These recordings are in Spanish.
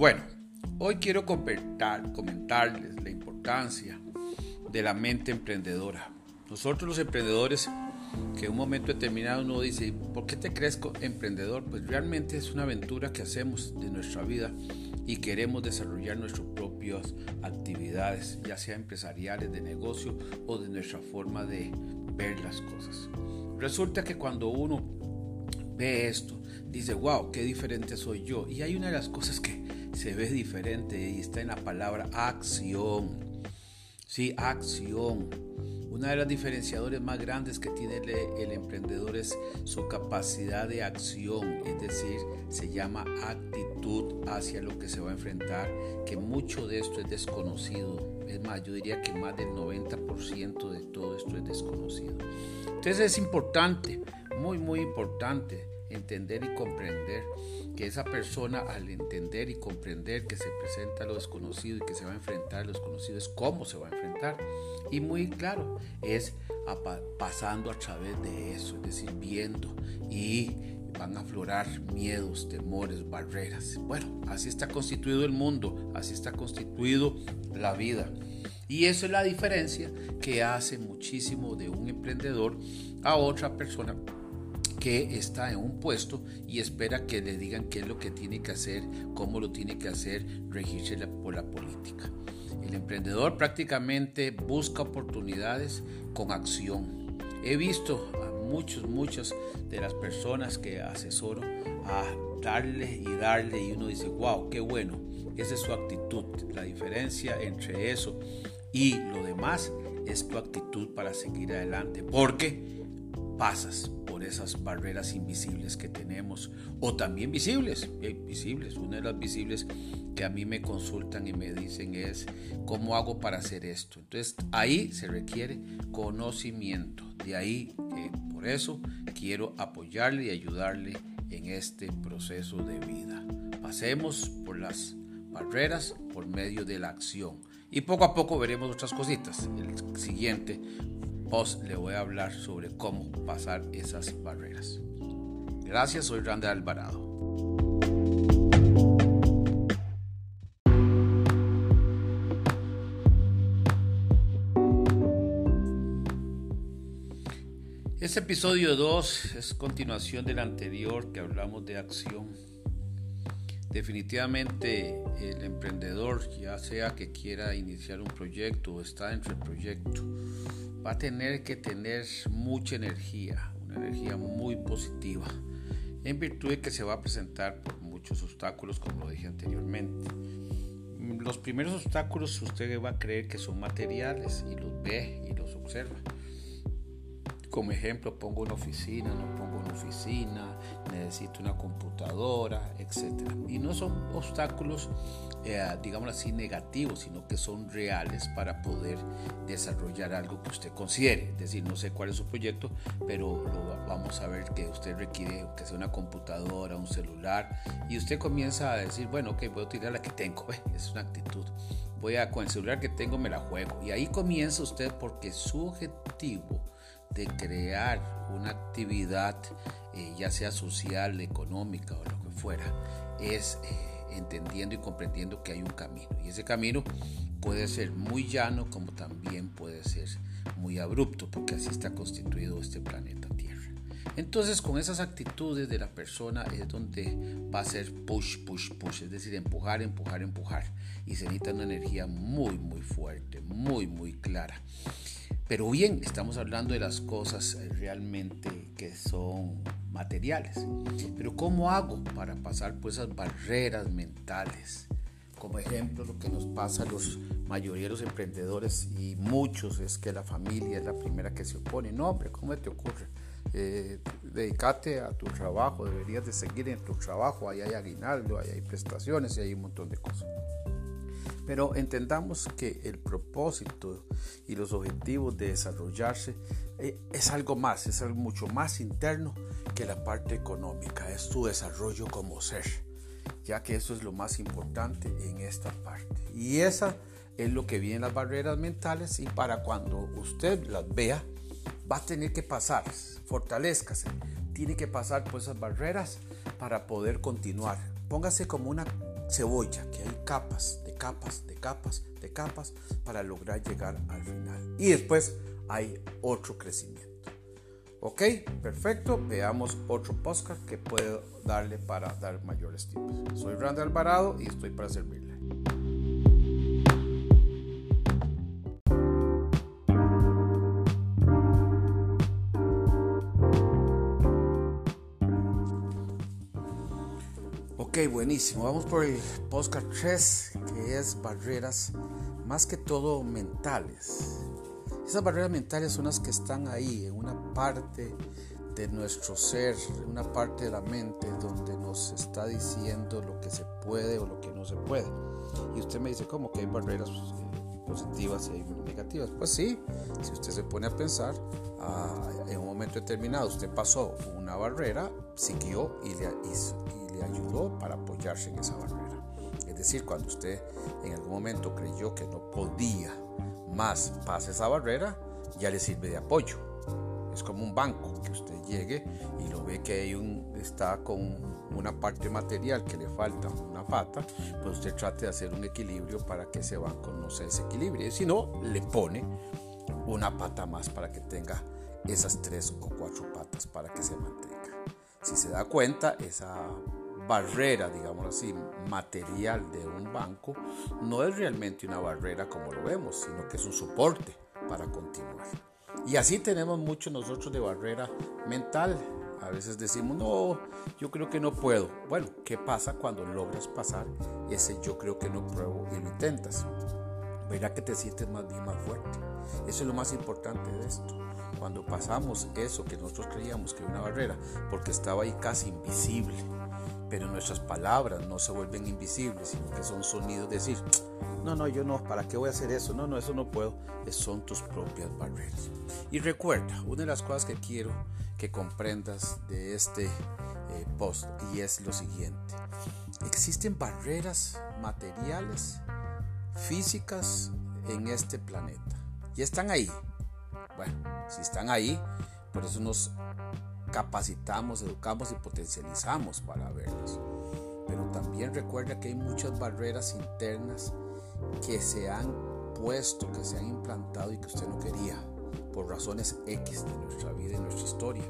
Bueno, hoy quiero comentar, comentarles la importancia de la mente emprendedora. Nosotros los emprendedores, que en un momento determinado uno dice, ¿por qué te crees emprendedor? Pues realmente es una aventura que hacemos de nuestra vida y queremos desarrollar nuestras propias actividades, ya sea empresariales, de negocio o de nuestra forma de ver las cosas. Resulta que cuando uno ve esto, dice, wow, qué diferente soy yo. Y hay una de las cosas que se ve diferente y está en la palabra acción. Sí, acción. Una de las diferenciadores más grandes que tiene el, el, emprendedor es su capacidad de acción, es decir, se llama actitud hacia lo que se va a enfrentar, que mucho de esto es desconocido. Es más, yo diría que más del 90% de todo esto es desconocido. Entonces es importante, muy, muy importante entender y comprender que esa persona al entender y comprender que se presenta lo desconocido y que se va a enfrentar a lo desconocido es cómo se va a enfrentar. Y muy claro, es pasando a través de eso, es decir, viendo y van a aflorar miedos, temores, barreras. Bueno, así está constituido el mundo, así está constituido la vida. Y eso es la diferencia que hace muchísimo de un emprendedor a otra persona que está en un puesto y espera que le digan qué es lo que tiene que hacer, cómo lo tiene que hacer, regirse por la política. El emprendedor prácticamente busca oportunidades con acción. He visto a muchos, muchas de las personas que asesoro a darle y darle y uno dice, wow, qué bueno. Esa es su actitud. La diferencia entre eso y lo demás es tu actitud para seguir adelante. Porque pasas esas barreras invisibles que tenemos o también visibles, visibles. Una de las visibles que a mí me consultan y me dicen es cómo hago para hacer esto. Entonces ahí se requiere conocimiento. De ahí que por eso quiero apoyarle y ayudarle en este proceso de vida. Pasemos por las barreras por medio de la acción. Y poco a poco veremos otras cositas. El siguiente os le voy a hablar sobre cómo pasar esas barreras. Gracias, soy Randy Alvarado. Este episodio 2 es continuación del anterior que hablamos de acción. Definitivamente el emprendedor, ya sea que quiera iniciar un proyecto o está entre el proyecto, va a tener que tener mucha energía, una energía muy positiva, en virtud de que se va a presentar por muchos obstáculos, como lo dije anteriormente. Los primeros obstáculos usted va a creer que son materiales y los ve y los observa. Como ejemplo, pongo una oficina, no pongo una oficina, necesito una computadora, etc. Y no son obstáculos, eh, digamos así, negativos, sino que son reales para poder desarrollar algo que usted considere. Es decir, no sé cuál es su proyecto, pero lo vamos a ver que usted requiere que sea una computadora, un celular, y usted comienza a decir, bueno, ok, voy a utilizar la que tengo. Es una actitud voy a con el celular que tengo me la juego y ahí comienza usted porque su objetivo de crear una actividad, eh, ya sea social, económica o lo que fuera, es eh, entendiendo y comprendiendo que hay un camino. Y ese camino puede ser muy llano como también puede ser muy abrupto, porque así está constituido este planeta Tierra. Entonces con esas actitudes de la persona es donde va a ser push, push, push, es decir, empujar, empujar, empujar. Y se necesita una energía muy, muy fuerte, muy, muy clara. Pero bien, estamos hablando de las cosas eh, realmente que son materiales. Pero ¿cómo hago para pasar por esas barreras mentales? Como ejemplo, lo que nos pasa a los los emprendedores y muchos es que la familia es la primera que se opone. No, hombre, ¿cómo te ocurre? Eh, dedícate a tu trabajo, deberías de seguir en tu trabajo, ahí hay aguinaldo, ahí hay prestaciones y hay un montón de cosas. Pero entendamos que el propósito y los objetivos de desarrollarse eh, es algo más, es algo mucho más interno que la parte económica, es tu desarrollo como ser, ya que eso es lo más importante en esta parte. Y esa es lo que vienen las barreras mentales y para cuando usted las vea, va a tener que pasar, fortalezcase, tiene que pasar por esas barreras para poder continuar. Póngase como una cebolla, que hay capas, capas, de capas, de capas para lograr llegar al final. Y después hay otro crecimiento. Ok, perfecto. Veamos otro podcast que puedo darle para dar mayores tips. Soy Randy Alvarado y estoy para servirle. Buenísimo. Vamos por el podcast 3, que es barreras más que todo mentales. Esas barreras mentales son las que están ahí, en una parte de nuestro ser, en una parte de la mente donde nos está diciendo lo que se puede o lo que no se puede. Y usted me dice, ¿cómo que hay barreras eh, positivas y negativas? Pues sí, si usted se pone a pensar, ah, en un momento determinado usted pasó una barrera, siguió y le, y ayudó para apoyarse en esa barrera. Es decir, cuando usted en algún momento creyó que no podía más pase esa barrera, ya le sirve de apoyo. Es como un banco que usted llegue y lo ve que hay un, está con una parte material que le falta una pata, pues usted trate de hacer un equilibrio para que ese banco no se desequilibre. Si no, le pone una pata más para que tenga esas tres o cuatro patas para que se mantenga. Si se da cuenta, esa barrera, digamos así, material de un banco, no es realmente una barrera como lo vemos, sino que es un soporte para continuar. Y así tenemos mucho nosotros de barrera mental. A veces decimos, no, yo creo que no puedo. Bueno, ¿qué pasa cuando logras pasar ese yo creo que no pruebo y lo intentas? Verá que te sientes más bien más fuerte. Eso es lo más importante de esto. Cuando pasamos eso que nosotros creíamos que era una barrera, porque estaba ahí casi invisible, pero nuestras palabras no se vuelven invisibles, sino que son sonidos de decir, no, no, yo no, ¿para qué voy a hacer eso? No, no, eso no puedo. Son tus propias barreras. Y recuerda, una de las cosas que quiero que comprendas de este eh, post y es lo siguiente. Existen barreras materiales, físicas en este planeta. Y están ahí. Bueno, si están ahí, por eso nos capacitamos, educamos y potencializamos para verlos. Pero también recuerda que hay muchas barreras internas que se han puesto, que se han implantado y que usted no quería por razones X de nuestra vida y nuestra historia.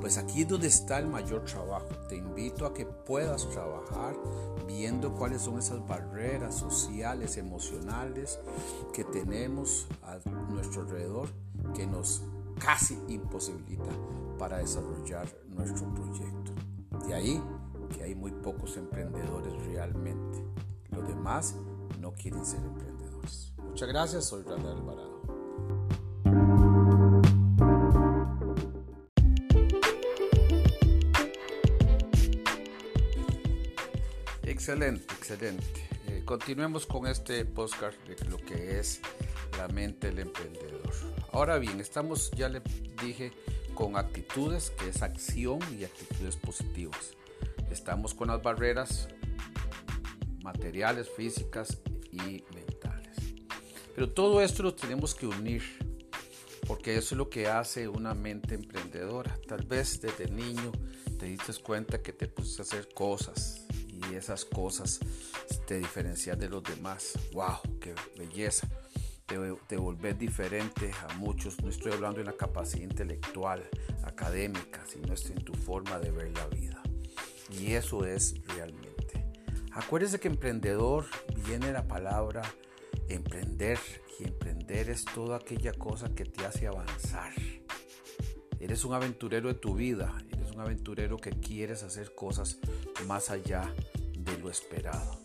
Pues aquí es donde está el mayor trabajo. Te invito a que puedas trabajar viendo cuáles son esas barreras sociales, emocionales que tenemos a nuestro alrededor que nos casi imposibilita para desarrollar nuestro proyecto. De ahí que hay muy pocos emprendedores realmente. Los demás no quieren ser emprendedores. Muchas gracias, soy Randall Alvarado. Excelente, excelente. Eh, continuemos con este postcard de lo que es la mente del emprendedor. Ahora bien, estamos, ya le dije, con actitudes, que es acción y actitudes positivas. Estamos con las barreras materiales, físicas y mentales. Pero todo esto lo tenemos que unir, porque eso es lo que hace una mente emprendedora. Tal vez desde niño te diste cuenta que te pusiste a hacer cosas y esas cosas te diferencian de los demás. ¡Wow! ¡Qué belleza! Te, te volvés diferente a muchos. No estoy hablando de una capacidad intelectual, académica, sino en tu forma de ver la vida. Y eso es realmente. Acuérdese que emprendedor viene la palabra emprender y emprender es toda aquella cosa que te hace avanzar. Eres un aventurero de tu vida, eres un aventurero que quieres hacer cosas más allá de lo esperado.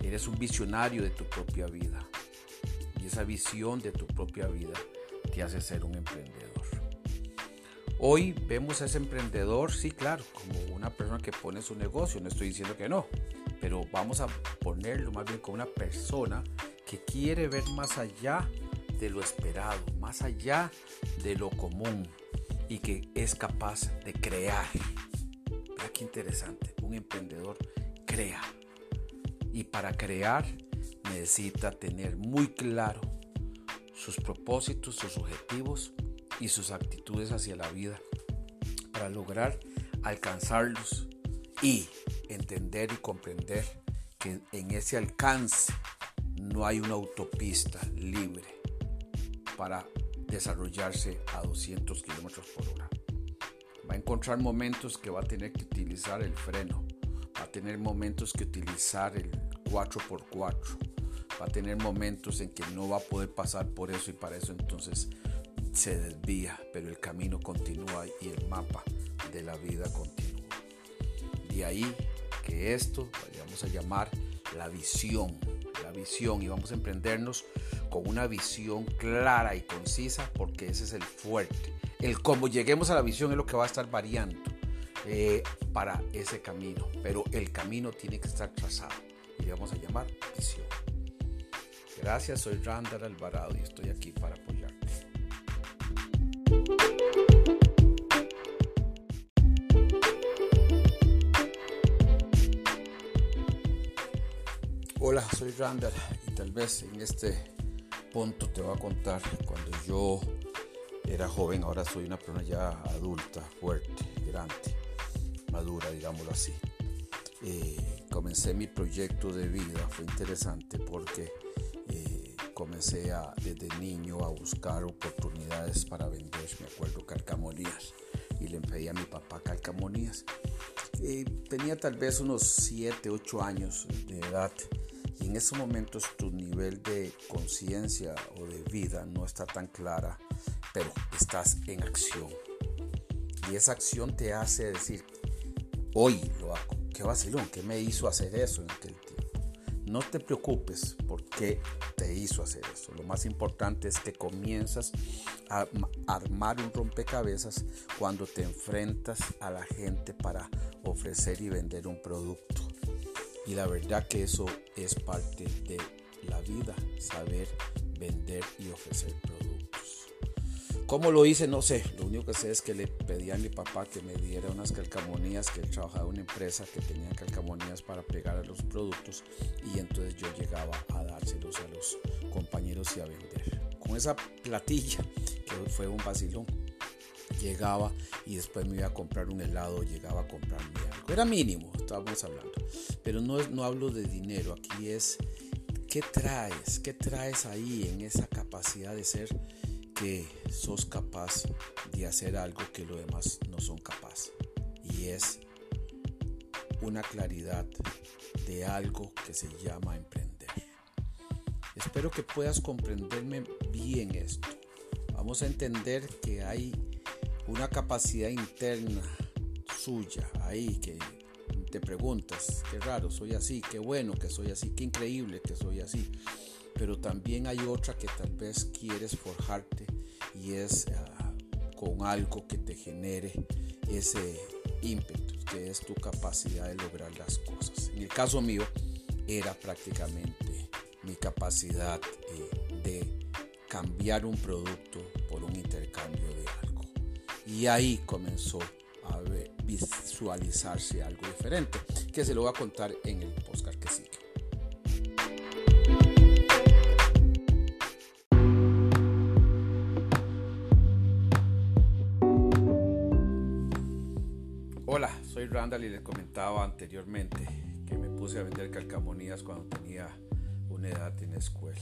Eres un visionario de tu propia vida esa visión de tu propia vida te hace ser un emprendedor. Hoy vemos a ese emprendedor, sí, claro, como una persona que pone su negocio, no estoy diciendo que no, pero vamos a ponerlo más bien como una persona que quiere ver más allá de lo esperado, más allá de lo común y que es capaz de crear. Mira qué interesante, un emprendedor crea. Y para crear necesita tener muy claro sus propósitos, sus objetivos y sus actitudes hacia la vida para lograr alcanzarlos y entender y comprender que en ese alcance no hay una autopista libre para desarrollarse a 200 kilómetros por hora. Va a encontrar momentos que va a tener que utilizar el freno, va a tener momentos que utilizar el 4x4, va a tener momentos en que no va a poder pasar por eso y para eso entonces se desvía, pero el camino continúa y el mapa de la vida continúa. De ahí que esto vamos a llamar la visión, la visión y vamos a emprendernos con una visión clara y concisa porque ese es el fuerte. El cómo lleguemos a la visión es lo que va a estar variando eh, para ese camino, pero el camino tiene que estar trazado le vamos a llamar visión. Gracias, soy Randall Alvarado y estoy aquí para apoyarte. Hola, soy Randall y tal vez en este punto te voy a contar cuando yo era joven, ahora soy una persona ya adulta, fuerte, grande, madura, digámoslo así. Eh, comencé mi proyecto de vida, fue interesante porque comencé a, desde niño a buscar oportunidades para vender, me acuerdo, calcamonías y le pedí a mi papá calcamonías. Eh, tenía tal vez unos 7, 8 años de edad y en esos momentos tu nivel de conciencia o de vida no está tan clara, pero estás en acción. Y esa acción te hace decir, hoy lo hago. Qué vacilón, ¿qué me hizo hacer eso en aquel tiempo? No te preocupes por qué te hizo hacer eso. Lo más importante es que comienzas a armar un rompecabezas cuando te enfrentas a la gente para ofrecer y vender un producto y la verdad que eso es parte de la vida, saber vender y ofrecer productos. ¿Cómo lo hice? No sé. Lo único que sé es que le pedí a mi papá que me diera unas calcamonías, que él trabajaba en una empresa que tenía calcamonías para pegar a los productos y entonces yo llegaba a dárselos a los compañeros y a vender. Con esa platilla, que fue un vacilón, llegaba y después me iba a comprar un helado, llegaba a comprarme algo. Era mínimo, estábamos hablando. Pero no, no hablo de dinero, aquí es qué traes, qué traes ahí en esa capacidad de ser que sos capaz de hacer algo que los demás no son capaces. Y es una claridad de algo que se llama emprender. Espero que puedas comprenderme bien esto. Vamos a entender que hay una capacidad interna suya ahí que te preguntas, qué raro, soy así, qué bueno que soy así, qué increíble que soy así. Pero también hay otra que tal vez quieres forjarte y es ah, con algo que te genere ese ímpetu, que es tu capacidad de lograr las cosas. En el caso mío era prácticamente mi capacidad eh, de cambiar un producto por un intercambio de algo. Y ahí comenzó a visualizarse algo diferente, que se lo voy a contar en el postcard que sigue. Randall y les comentaba anteriormente que me puse a vender calcamonías cuando tenía una edad en la escuela.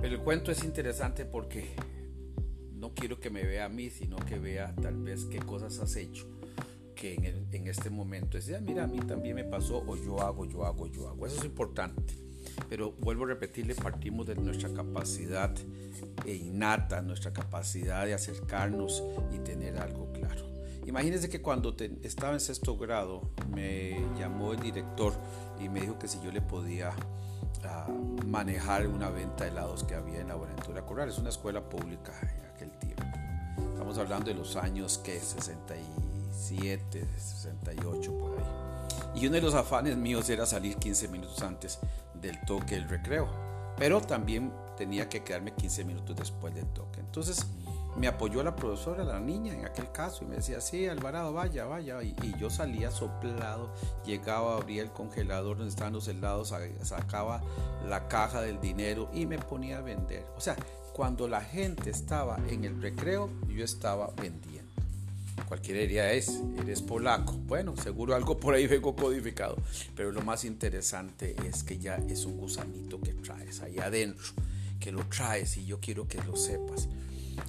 Pero el cuento es interesante porque no quiero que me vea a mí, sino que vea tal vez qué cosas has hecho que en, este momento es, mira, a mí también me pasó, o yo hago, yo hago, yo hago. Eso es importante. Pero vuelvo a repetirle, partimos de nuestra capacidad innata, nuestra capacidad de acercarnos y tener algo claro. Imagínense que cuando estaba en sexto grado me llamó el director y me dijo que si yo le podía ah, manejar una venta de helados que había en la Buenaventura Corral. Es una escuela pública Estamos hablando de los años que 67, 68 por ahí. Y uno de los afanes míos era salir 15 minutos antes del toque del recreo. Pero también tenía que quedarme 15 minutos después del toque. Entonces me apoyó la profesora, la niña en aquel caso, y me decía, sí, Alvarado, vaya, vaya. Y, yo salía soplado, llegaba, abría el congelador donde estaban los helados, sacaba la caja del dinero y me ponía a vender. O sea, cuando la gente estaba en el recreo, yo estaba vendiendo. cualquiera diría es, eres polaco. Bueno, seguro algo por ahí vengo codificado. Pero lo más interesante es que ya es un gusanito que traes ahí adentro, que lo traes y yo quiero que lo sepas.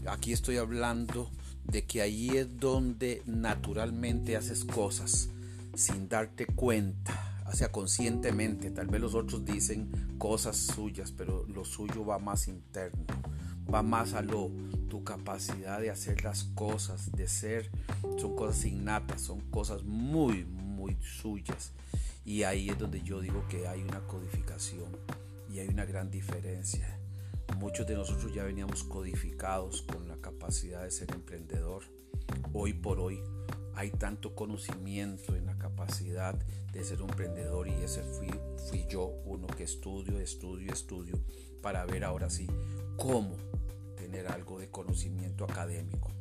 Aquí estoy hablando de que ahí es donde naturalmente haces cosas sin darte cuenta, o sea, conscientemente. Tal vez los otros dicen cosas suyas, pero lo suyo va más interno, va más a lo tu capacidad de hacer las cosas, de ser, son cosas innatas, son cosas muy, muy suyas. Y ahí es donde yo digo que hay una codificación y hay una gran diferencia. Muchos de nosotros ya veníamos codificados con la capacidad de ser emprendedor. Hoy por hoy hay tanto conocimiento en la capacidad de ser un emprendedor y ese fui, yo uno que estudio, estudio, estudio para ver ahora sí cómo tener algo de conocimiento académico.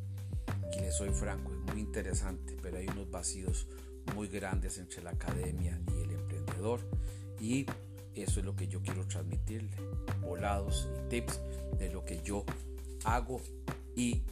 Y les soy franco, es muy interesante, pero hay unos vacíos muy grandes entre la academia y el emprendedor y eso es lo que yo quiero transmitirle, volados y tips de lo que yo hago y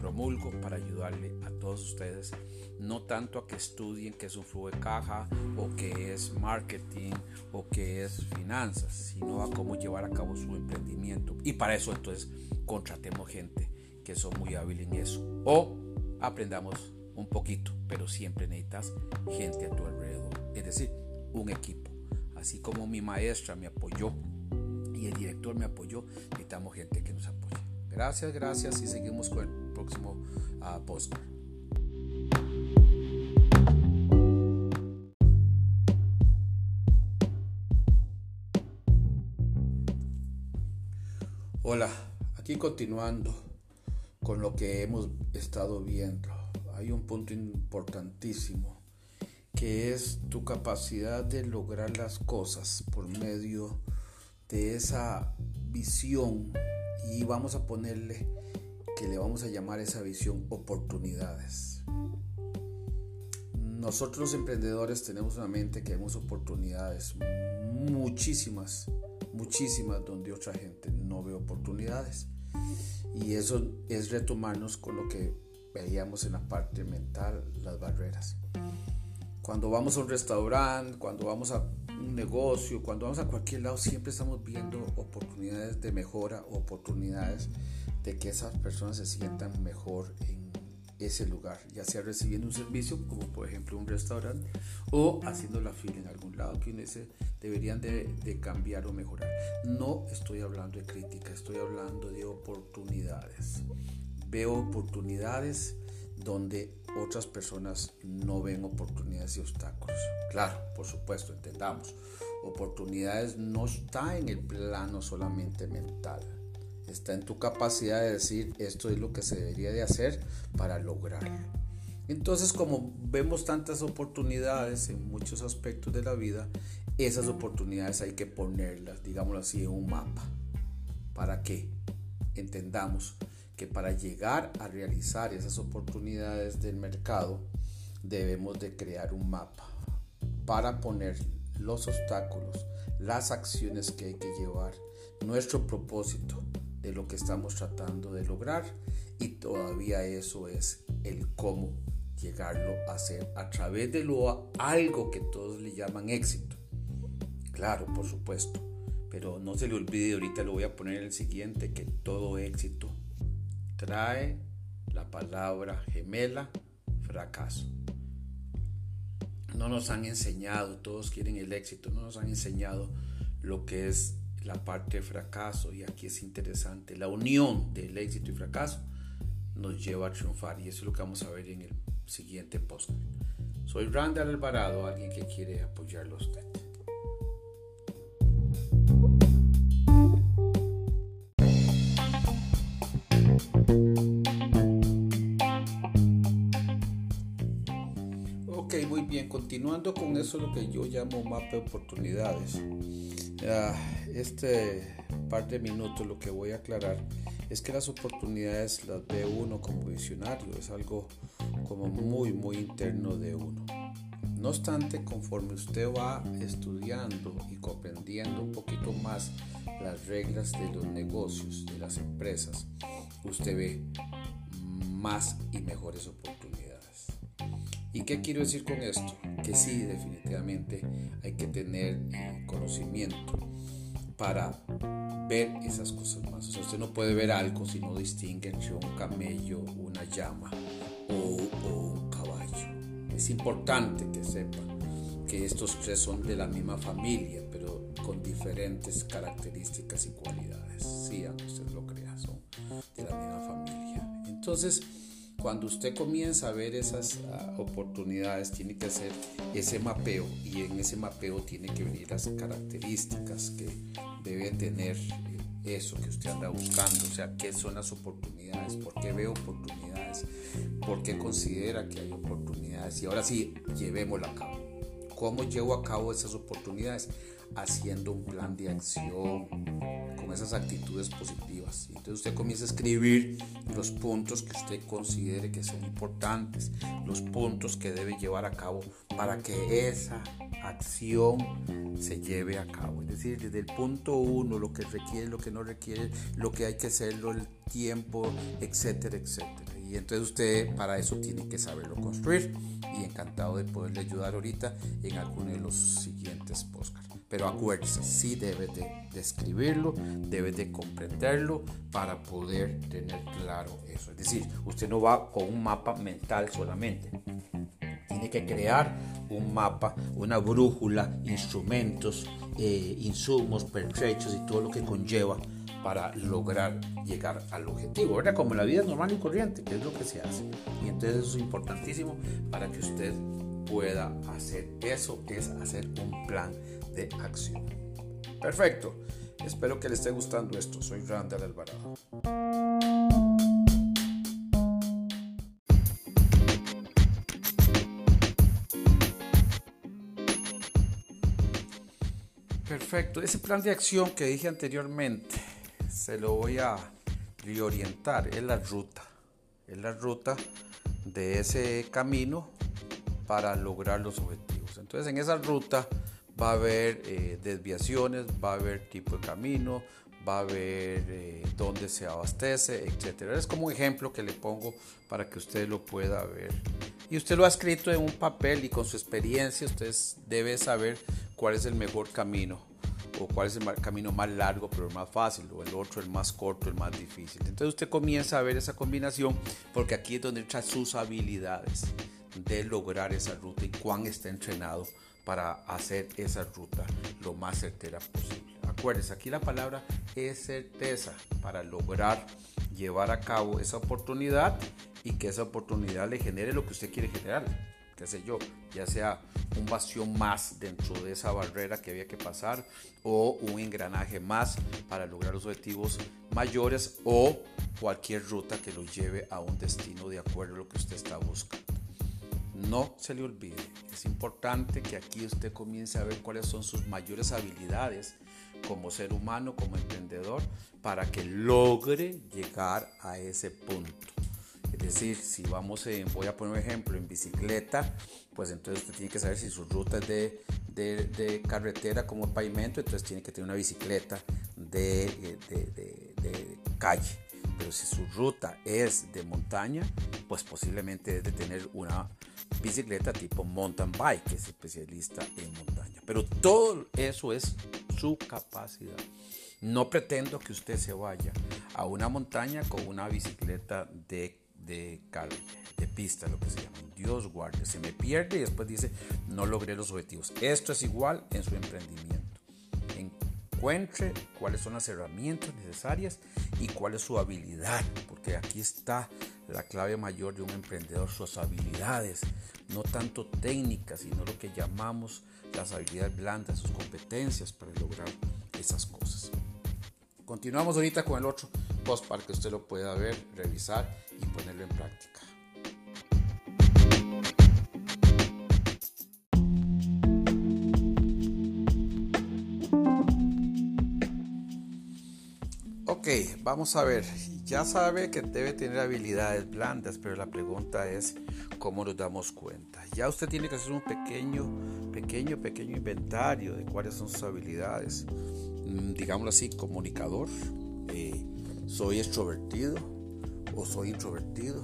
promulgo para ayudarle a todos ustedes, no tanto a que estudien qué es un flujo de caja o qué es marketing o qué es finanzas, sino a cómo llevar a cabo su emprendimiento. Y para eso entonces contratemos gente que son muy hábiles en eso o aprendamos un poquito, pero siempre necesitas gente a tu alrededor, es decir, un equipo. Así como mi maestra me apoyó y el director me apoyó, necesitamos gente que nos apoye. Gracias, gracias y seguimos con el próximo uh, post. Hola, aquí continuando con lo que hemos estado viendo. Hay un punto importantísimo que es tu capacidad de lograr las cosas por medio de esa visión y vamos a ponerle que le vamos a llamar esa visión oportunidades. Nosotros los emprendedores tenemos una mente que vemos oportunidades, muchísimas, muchísimas donde otra gente no ve oportunidades. Y eso es retomarnos con lo que veíamos en la parte mental, las barreras. Cuando vamos a un restaurante, cuando vamos a un negocio, cuando vamos a cualquier lado, siempre estamos viendo oportunidades de mejora, oportunidades de que esas personas se sientan mejor en ese lugar, ya sea recibiendo un servicio, como por ejemplo un restaurante, o haciendo la fila en algún lado, que dice deberían de, de cambiar o mejorar. No estoy hablando de crítica, estoy hablando de oportunidades. Veo oportunidades donde otras personas no ven oportunidades y obstáculos. Claro, por supuesto, entendamos, oportunidades no está en el plano solamente mental, está en tu capacidad de decir esto es lo que se debería de hacer para lograrlo. Entonces, como vemos tantas oportunidades en muchos aspectos de la vida, esas oportunidades hay que ponerlas, digámoslo así, en un mapa. ¿Para que Entendamos que para llegar a realizar esas oportunidades del mercado debemos de crear un mapa para poner los obstáculos, las acciones que hay que llevar, nuestro propósito de lo que estamos tratando de lograr y todavía eso es el cómo llegarlo a hacer a través de lo algo que todos le llaman éxito. Claro, por supuesto, pero no se le olvide, ahorita lo voy a poner en el siguiente, que todo éxito trae la palabra gemela fracaso. No nos han enseñado, todos quieren el éxito, no nos han enseñado lo que es la parte de fracaso y aquí es interesante, la unión del éxito y fracaso nos lleva a triunfar y eso es lo que vamos a ver en el siguiente post. Soy Randall Alvarado, alguien que quiere apoyarlo a usted. Continuando con eso lo que yo llamo mapa de oportunidades. Ah, este par de minutos lo que voy a aclarar es que las oportunidades las ve uno como visionario, es algo como muy muy interno de uno. No obstante, conforme usted va estudiando y comprendiendo un poquito más las reglas de los negocios, de las empresas, usted ve más y mejores oportunidades. ¿Y qué quiero decir con esto? Que sí, definitivamente hay que tener conocimiento para ver esas cosas más. O sea, usted no puede ver algo si no distingue entre un camello, una llama o, un caballo. Es importante que sepa que estos tres son de la misma familia, pero con diferentes características y cualidades. Sí, aunque usted lo crea, son de la misma familia. Entonces, cuando usted comienza a ver esas ah, oportunidades, tiene que hacer ese mapeo y en ese mapeo tiene que venir las características que debe tener eso que usted anda buscando, o sea, qué son las oportunidades, por qué veo oportunidades, por qué considera que hay oportunidades y ahora sí, llevémoslo a cabo. ¿Cómo llevo a cabo esas oportunidades? Haciendo un plan de acción, con esas actitudes positivas. Entonces usted comienza a escribir los puntos que usted considere que son importantes, los puntos que debe llevar a cabo para que esa acción se lleve a cabo. Es decir, desde el punto uno, lo que requiere, lo que no requiere, lo que hay que hacerlo, el tiempo, etcétera, etcétera. Y entonces usted para eso tiene que saberlo construir. Y encantado de poderle ayudar ahorita en alguno de los siguientes podcasts. Pero acuérdese, sí debe de, escribirlo, debe de comprenderlo para poder tener claro eso. Es decir, usted no va con un mapa mental solamente. Tiene que crear un mapa, una brújula, instrumentos, eh, insumos, pertrechos y todo lo que conlleva para lograr llegar al objetivo, ¿verdad? Como la vida normal y corriente, que es lo que se hace. Y entonces eso es importantísimo para que usted pueda hacer eso, es hacer un plan de acción. Perfecto. Espero que le esté gustando esto. Soy Randall Alvarado. Perfecto. Ese plan de acción que dije anteriormente, se lo voy a reorientar. Es la ruta. Es la ruta de ese camino para lograr los objetivos. Entonces en esa ruta va a haber eh, desviaciones, va a haber tipo de camino, va a haber eh, dónde se abastece, etcétera. Es como un ejemplo que le pongo para que usted lo pueda ver. Y usted lo ha escrito en un papel y con su experiencia usted debe saber cuál es el mejor camino o cuál es el camino más largo pero el más fácil o el otro el más corto, el más difícil. Entonces usted comienza a ver esa combinación porque aquí es donde entra sus habilidades de lograr esa ruta y cuán está entrenado para hacer esa ruta lo más certera posible. Acuérdense, aquí la palabra es certeza para lograr llevar a cabo esa oportunidad y que esa oportunidad le genere lo que usted quiere generar. Qué sé yo, ya sea un vacío más dentro de esa barrera que había que pasar o un engranaje más para lograr los objetivos mayores o cualquier ruta que lo lleve a un destino de acuerdo a lo que usted está buscando. No se le olvide, es importante que aquí usted comience a ver cuáles son sus mayores habilidades como ser humano, como emprendedor, para que logre llegar a ese punto. Es decir, si vamos, en, voy a poner un ejemplo, en bicicleta, pues entonces usted tiene que saber si su ruta es de, de, carretera como pavimento, entonces tiene que tener una bicicleta de, de calle. Pero si su ruta es de montaña, pues posiblemente debe tener una bicicleta tipo mountain bike, que es especialista en montaña. Pero todo eso es su capacidad. No pretendo que usted se vaya a una montaña con una bicicleta de, de de pista, lo que se llama. Dios guarde, se me pierde y después dice, no logré los objetivos. Esto es igual en su emprendimiento. Encuentre cuáles son las herramientas necesarias y cuál es su habilidad, porque aquí está la clave mayor de un emprendedor, sus habilidades, no tanto técnicas, sino lo que llamamos las habilidades blandas, sus competencias para lograr esas cosas. Continuamos ahorita con el otro post para que usted lo pueda ver, revisar y ponerlo en práctica. Ok, vamos a ver ya sabe que debe tener habilidades blandas, pero la pregunta es cómo nos damos cuenta. Ya usted tiene que hacer un pequeño, pequeño, pequeño inventario de cuáles son sus habilidades. Mm, digámoslo así, comunicador. Eh, soy extrovertido o soy introvertido.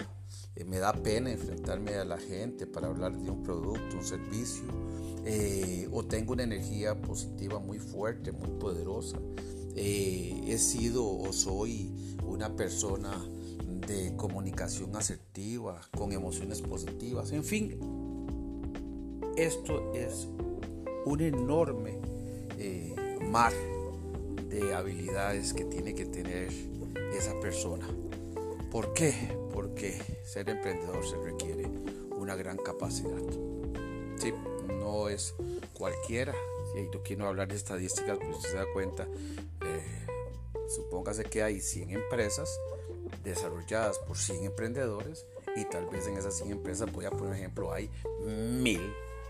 eh, me da pena enfrentarme a la gente para hablar de un producto, un servicio, eh, o tengo una energía positiva muy fuerte, muy poderosa. Eh, he sido o soy una persona de comunicación asertiva, con emociones positivas, en fin, esto es un enorme mar de habilidades que tiene que tener esa persona. ¿Por qué? Porque ser emprendedor se requiere una gran capacidad. No es cualquiera. Y yo quiero hablar de estadísticas, pues usted se da cuenta. Eh, supóngase que hay 100 empresas desarrolladas por 100 emprendedores y tal vez en esas 100 empresas, voy a poner ejemplo, hay mil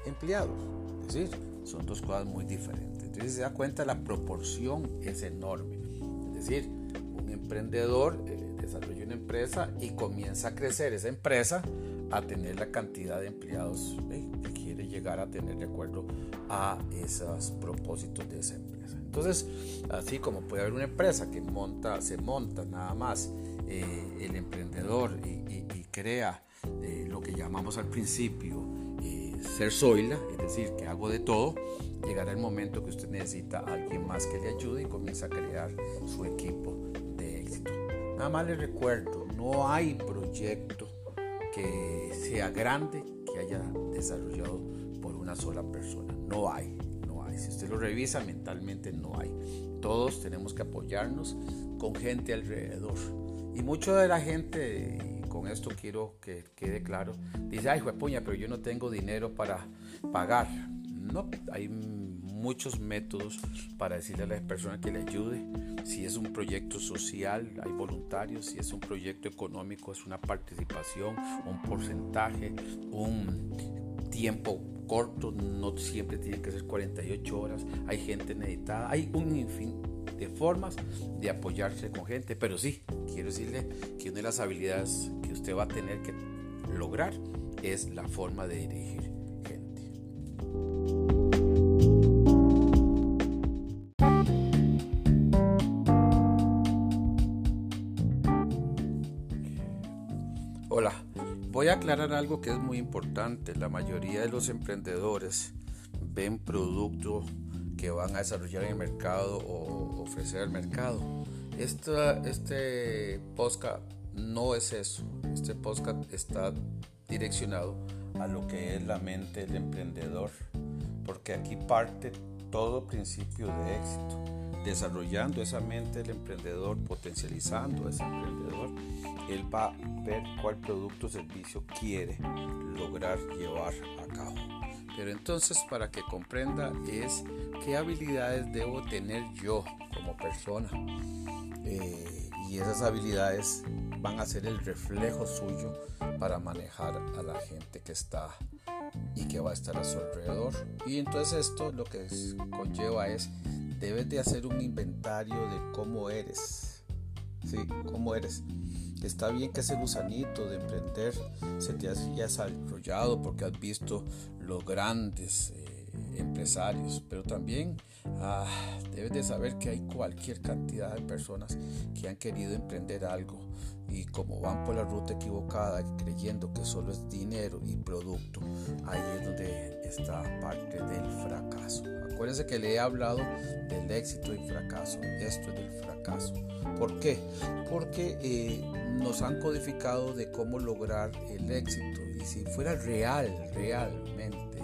empleados. Es decir, son dos cosas muy diferentes. Entonces se da cuenta la proporción es enorme. Es decir, un emprendedor eh, desarrolla una empresa y comienza a crecer esa empresa a tener la cantidad de empleados eh, que quiere llegar a tener de acuerdo a esos propósitos de esa empresa. Entonces, así como puede haber una empresa que monta, se monta nada más eh, el emprendedor y, crea lo que llamamos al principio ser soila, es decir, que hago de todo, llegará el momento que usted necesita a alguien más que le ayude y comienza a crear su equipo de éxito. Nada más le recuerdo, no hay proyecto que sea grande que haya desarrollado por una sola persona. No hay, no hay. Si usted lo revisa mentalmente, no hay. Todos tenemos que apoyarnos con gente alrededor. Y mucho de la gente, con esto quiero que quede claro, dice, ay, puña, pero yo no tengo dinero para pagar. No, hay muchos métodos para decirle a la persona que le ayude. Si es un proyecto social, hay voluntarios. Si es un proyecto económico, es una participación, un porcentaje, un tiempo corto. No siempre tiene que ser 48 horas. Hay gente necesitada. Hay un fin de formas de apoyarse con gente. Pero sí, quiero decirle que una de las habilidades que usted va a tener que lograr es la forma de dirigir Voy aclarar algo que es muy importante. La mayoría de los emprendedores ven productos que van a desarrollar en el mercado o ofrecer al mercado. este podcast no es eso. Este podcast está direccionado a lo que es la mente del emprendedor. Porque aquí parte todo principio de éxito. Desarrollando esa mente del emprendedor, potencializando a ese emprendedor él va a ver cuál producto o servicio quiere lograr llevar a cabo. Pero entonces para que comprenda es qué habilidades debo tener yo como persona. Eh, y esas habilidades van a ser el reflejo suyo para manejar a la gente que está y que va a estar a su alrededor. Y entonces esto lo que conlleva es, debes de hacer un inventario de cómo eres. Sí, cómo eres Está bien que ese gusanito de emprender se te haya desarrollado porque has visto los grandes eh, empresarios, pero también ah, debes de saber que hay cualquier cantidad de personas que han querido emprender algo y como van por la ruta equivocada creyendo que solo es dinero y producto, ahí es donde está parte del fracaso. Acuérdense que le he hablado del éxito y fracaso. Esto es del fracaso. ¿Por qué? Porque eh, nos han codificado de cómo lograr el éxito. Y si fuera real, realmente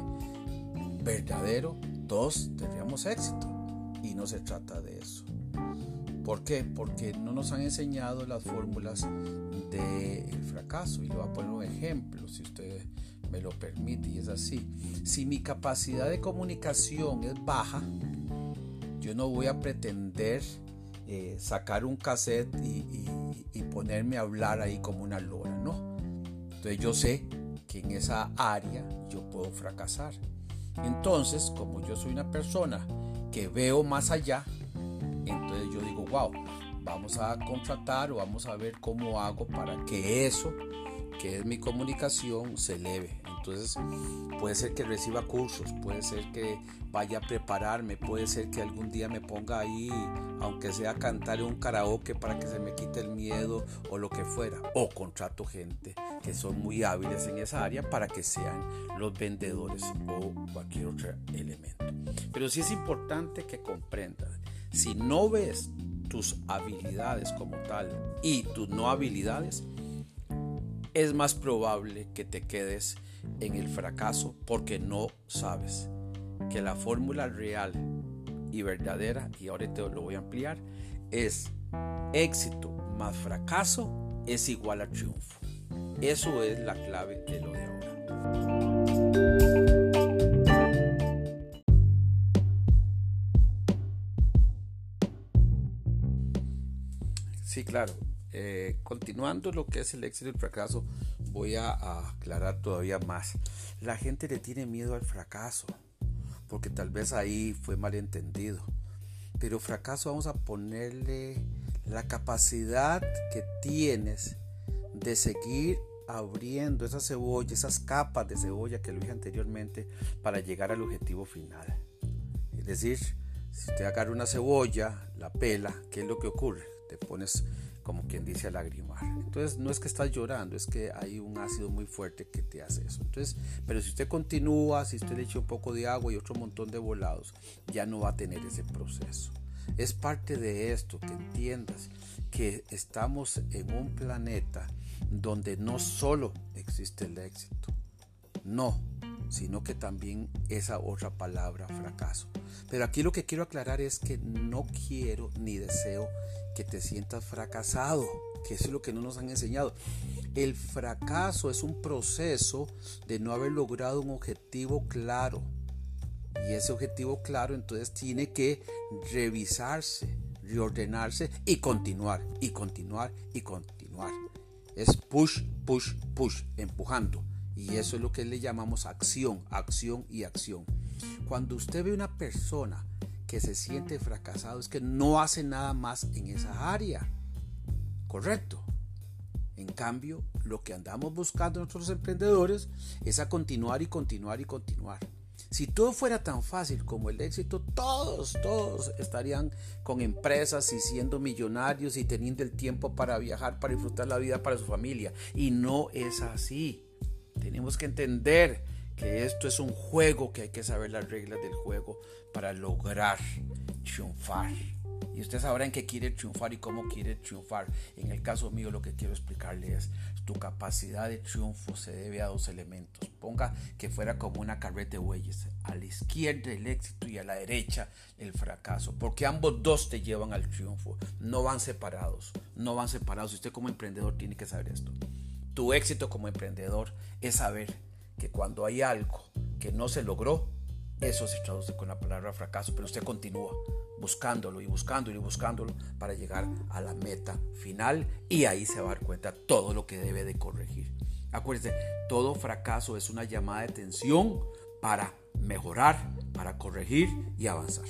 verdadero, todos tendríamos éxito. Y no se trata de eso. ¿Por qué? Porque no nos han enseñado las fórmulas del fracaso. Y le voy a poner un ejemplo, si usted me lo permite, y es así. Si mi capacidad de comunicación es baja, yo no voy a pretender eh, sacar un cassette y, ponerme a hablar ahí como una lora, ¿no? Entonces yo sé que en esa área yo puedo fracasar. Entonces, como yo soy una persona que veo más allá, entonces yo digo, wow, vamos a contratar o vamos a ver cómo hago para que eso, que es mi comunicación, se eleve. Entonces puede ser que reciba cursos, puede ser que vaya a prepararme, puede ser que algún día me ponga ahí, aunque sea cantar un karaoke para que se me quite el miedo o lo que fuera. O contrato gente que son muy hábiles en esa área para que sean los vendedores o cualquier otro elemento. Pero sí es importante que comprendas, si no ves tus habilidades como tal y tus no habilidades, es más probable que te quedes en el fracaso porque no sabes que la fórmula real y verdadera, y ahora te lo voy a ampliar, es éxito más fracaso es igual a triunfo. Eso es la clave de lo de ahora. Sí, claro. Eh, continuando lo que es el éxito y el fracaso, voy a, aclarar todavía más. La gente le tiene miedo al fracaso, porque tal vez ahí fue malentendido. Pero fracaso vamos a ponerle la capacidad que tienes de seguir abriendo esas cebolla, esas capas de cebolla que lo dije anteriormente para llegar al objetivo final. Es decir, si te agarra una cebolla, la pela, ¿qué es lo que ocurre? Te pones como quien dice a lagrimar. Entonces no es que estás llorando, es que hay un ácido muy fuerte que te hace eso. Entonces, pero si usted continúa, si usted le echa un poco de agua y otro montón de volados, ya no va a tener ese proceso. Es parte de esto que entiendas que estamos en un planeta donde no solo existe el éxito, no, sino que también esa otra palabra, fracaso. Pero aquí lo que quiero aclarar es que no quiero ni deseo que te sientas fracasado, que eso es lo que no nos han enseñado. El fracaso es un proceso de no haber logrado un objetivo claro. Y ese objetivo claro entonces tiene que revisarse, reordenarse y continuar, y continuar, y continuar. Es push, push, push, empujando. Y eso es lo que le llamamos acción, acción y acción. Cuando usted ve una persona que se siente fracasado, es que no hace nada más en esa área. Correcto. En cambio, lo que andamos buscando nosotros emprendedores es a continuar y continuar y continuar. Si todo fuera tan fácil como el éxito, todos, todos estarían con empresas y siendo millonarios y teniendo el tiempo para viajar, para disfrutar la vida para su familia. Y no es así. Tenemos que entender que esto es un juego, que hay que saber las reglas del juego para lograr triunfar. Y usted sabrá en qué quiere triunfar y cómo quiere triunfar. En el caso mío lo que quiero explicarle es, tu capacidad de triunfo se debe a dos elementos. Ponga que fuera como una carreta de bueyes. A la izquierda el éxito y a la derecha el fracaso. Porque ambos dos te llevan al triunfo. No van separados. No van separados. Usted como emprendedor tiene que saber esto. Tu éxito como emprendedor es saber que cuando hay algo que no se logró, eso se traduce con la palabra fracaso, pero usted continúa buscándolo y buscándolo y buscándolo para llegar a la meta final y ahí se va a dar cuenta todo lo que debe de corregir. Acuérdense, todo fracaso es una llamada de atención para mejorar, para corregir y avanzar.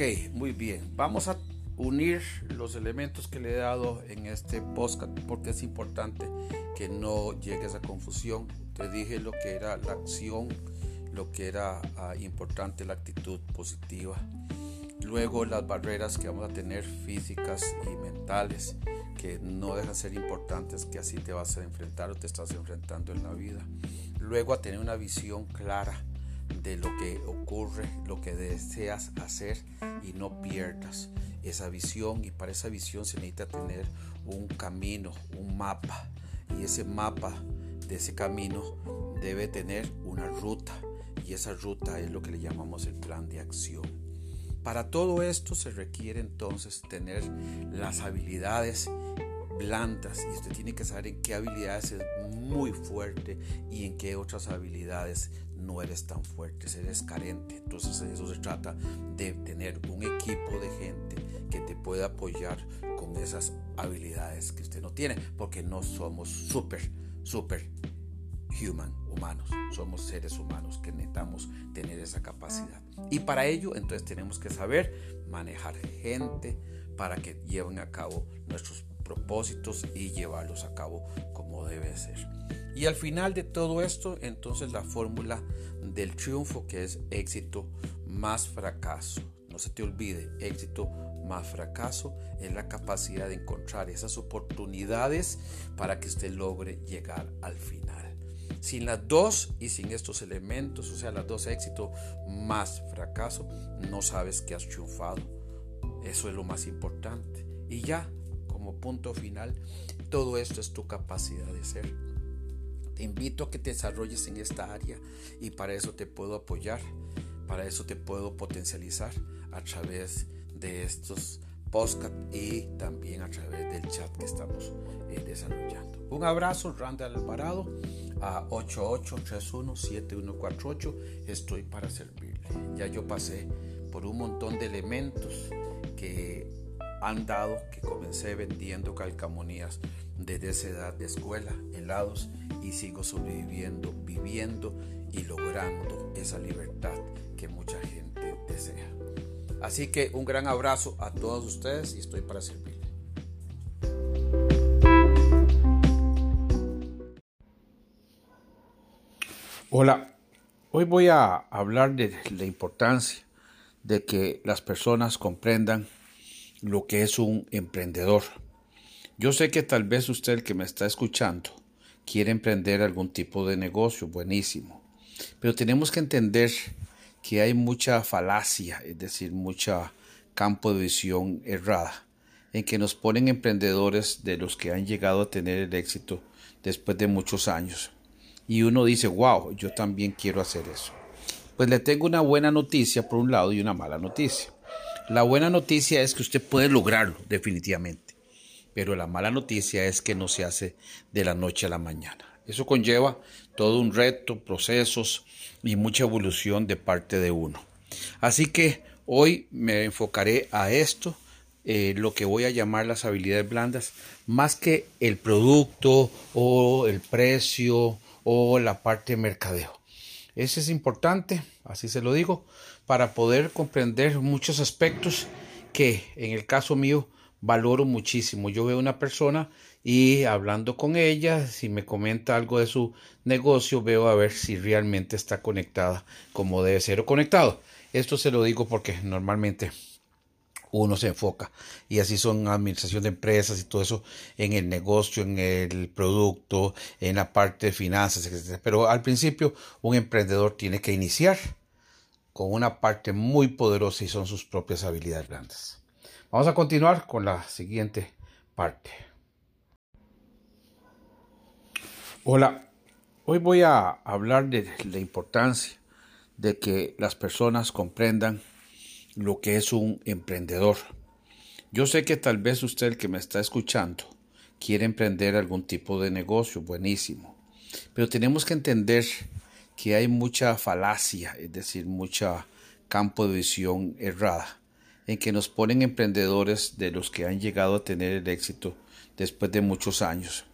Ok, muy bien. Vamos a unir los elementos que le he dado en este podcast porque es importante que no llegue a confusión. Te dije lo que era la acción, lo que era ah, importante la actitud positiva. Luego las barreras que vamos a tener físicas y mentales que no dejan ser importantes que así te vas a enfrentar o te estás enfrentando en la vida. Luego a tener una visión clara de lo que ocurre, lo que deseas hacer y no pierdas esa visión. Y para esa visión se necesita tener un camino, un mapa. Y ese mapa de ese camino debe tener una ruta. Y esa ruta es lo que le llamamos el plan de acción. Para todo esto se requiere entonces tener las habilidades blandas. Y usted tiene que saber en qué habilidades es muy fuerte y en qué otras habilidades no eres tan fuerte, eres carente. Entonces eso se trata de tener un equipo de gente que te pueda apoyar con esas habilidades que usted no tiene, porque no somos súper, súper human, humanos, somos seres humanos que necesitamos tener esa capacidad. Y para ello entonces tenemos que saber manejar gente para que lleven a cabo nuestros propósitos y llevarlos a cabo como debe ser. Y al final de todo esto, entonces la fórmula del triunfo que es éxito más fracaso. No se te olvide, éxito más fracaso es la capacidad de encontrar esas oportunidades para que usted logre llegar al final. Sin las dos y sin estos elementos, o sea, las dos éxito más fracaso, no sabes que has triunfado. Eso es lo más importante. Y ya, como punto final, todo esto es tu capacidad de ser. Te invito a que te desarrolles en esta área y para eso te puedo apoyar, para eso te puedo potencializar a través de estos podcast y también a través del chat que estamos eh, desarrollando. Un abrazo, Randall Alvarado, a 88317148. Estoy para servirle. Ya yo pasé por un montón de elementos que han dado que comencé vendiendo calcamonías desde esa edad de escuela, helados, y sigo sobreviviendo, viviendo y logrando esa libertad que mucha gente desea. Así que un gran abrazo a todos ustedes y estoy para servirles. Hola, hoy voy a hablar de la importancia de que las personas comprendan lo que es un emprendedor. Yo sé que tal vez usted que me está escuchando quiere emprender algún tipo de negocio, buenísimo. Pero tenemos que entender que hay mucha falacia, es decir, mucha campo de visión errada, en que nos ponen emprendedores de los que han llegado a tener el éxito después de muchos años. Y uno dice, wow, yo también quiero hacer eso. Pues le tengo una buena noticia por un lado y una mala noticia. La buena noticia es que usted puede lograrlo, definitivamente. Pero la mala noticia es que no se hace de la noche a la mañana. Eso conlleva todo un reto, procesos y mucha evolución de parte de uno. Así que hoy me enfocaré a esto, eh, lo que voy a llamar las habilidades blandas, más que el producto o el precio o la parte de mercadeo. Ese es importante, así se lo digo, para poder comprender muchos aspectos que en el caso mío valoro muchísimo. Yo veo una persona y hablando con ella, si me comenta algo de su negocio, veo a ver si realmente está conectada como debe ser o conectado. Esto se lo digo porque normalmente uno se enfoca y así son administración de empresas y todo eso en el negocio, en el producto, en la parte de finanzas, etc. Pero al principio un emprendedor tiene que iniciar con una parte muy poderosa y son sus propias habilidades grandes. Vamos a continuar con la siguiente parte. Hola, hoy voy a hablar de la importancia de que las personas comprendan lo que es un emprendedor. Yo sé que tal vez usted el que me está escuchando quiere emprender algún tipo de negocio, buenísimo, pero tenemos que entender que hay mucha falacia, es decir, mucha campo de visión errada, en que nos ponen emprendedores de los que han llegado a tener el éxito después de muchos años.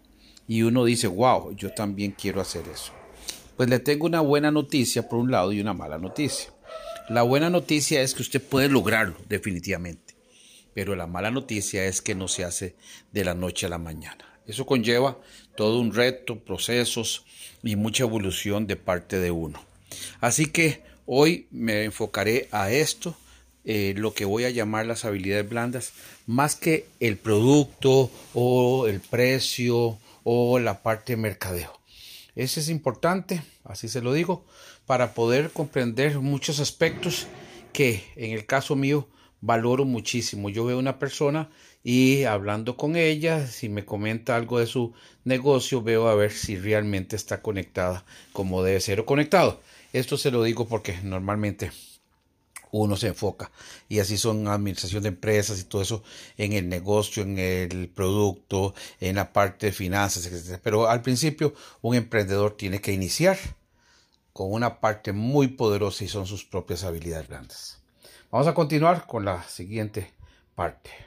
Y uno dice, wow, yo también quiero hacer eso. Pues le tengo una buena noticia por un lado y una mala noticia. La buena noticia es que usted puede lograrlo, definitivamente. Pero la mala noticia es que no se hace de la noche a la mañana. Eso conlleva todo un reto, procesos, y mucha evolución de parte de uno. Así que hoy me enfocaré a esto, eh, lo que voy a llamar las habilidades blandas, más que el producto o el precio o la parte de mercadeo. Ese es importante, así se lo digo, para poder comprender muchos aspectos que en el caso mío valoro muchísimo. Yo veo una persona y hablando con ella, si me comenta algo de su negocio, veo a ver si realmente está conectada como debe ser o conectado. Esto se lo digo porque normalmente uno se enfoca y así son administración de empresas y todo eso en el negocio, en el producto, en la parte de finanzas, etc. Pero al principio un emprendedor tiene que iniciar con una parte muy poderosa y son sus propias habilidades grandes. Vamos a continuar con la siguiente parte.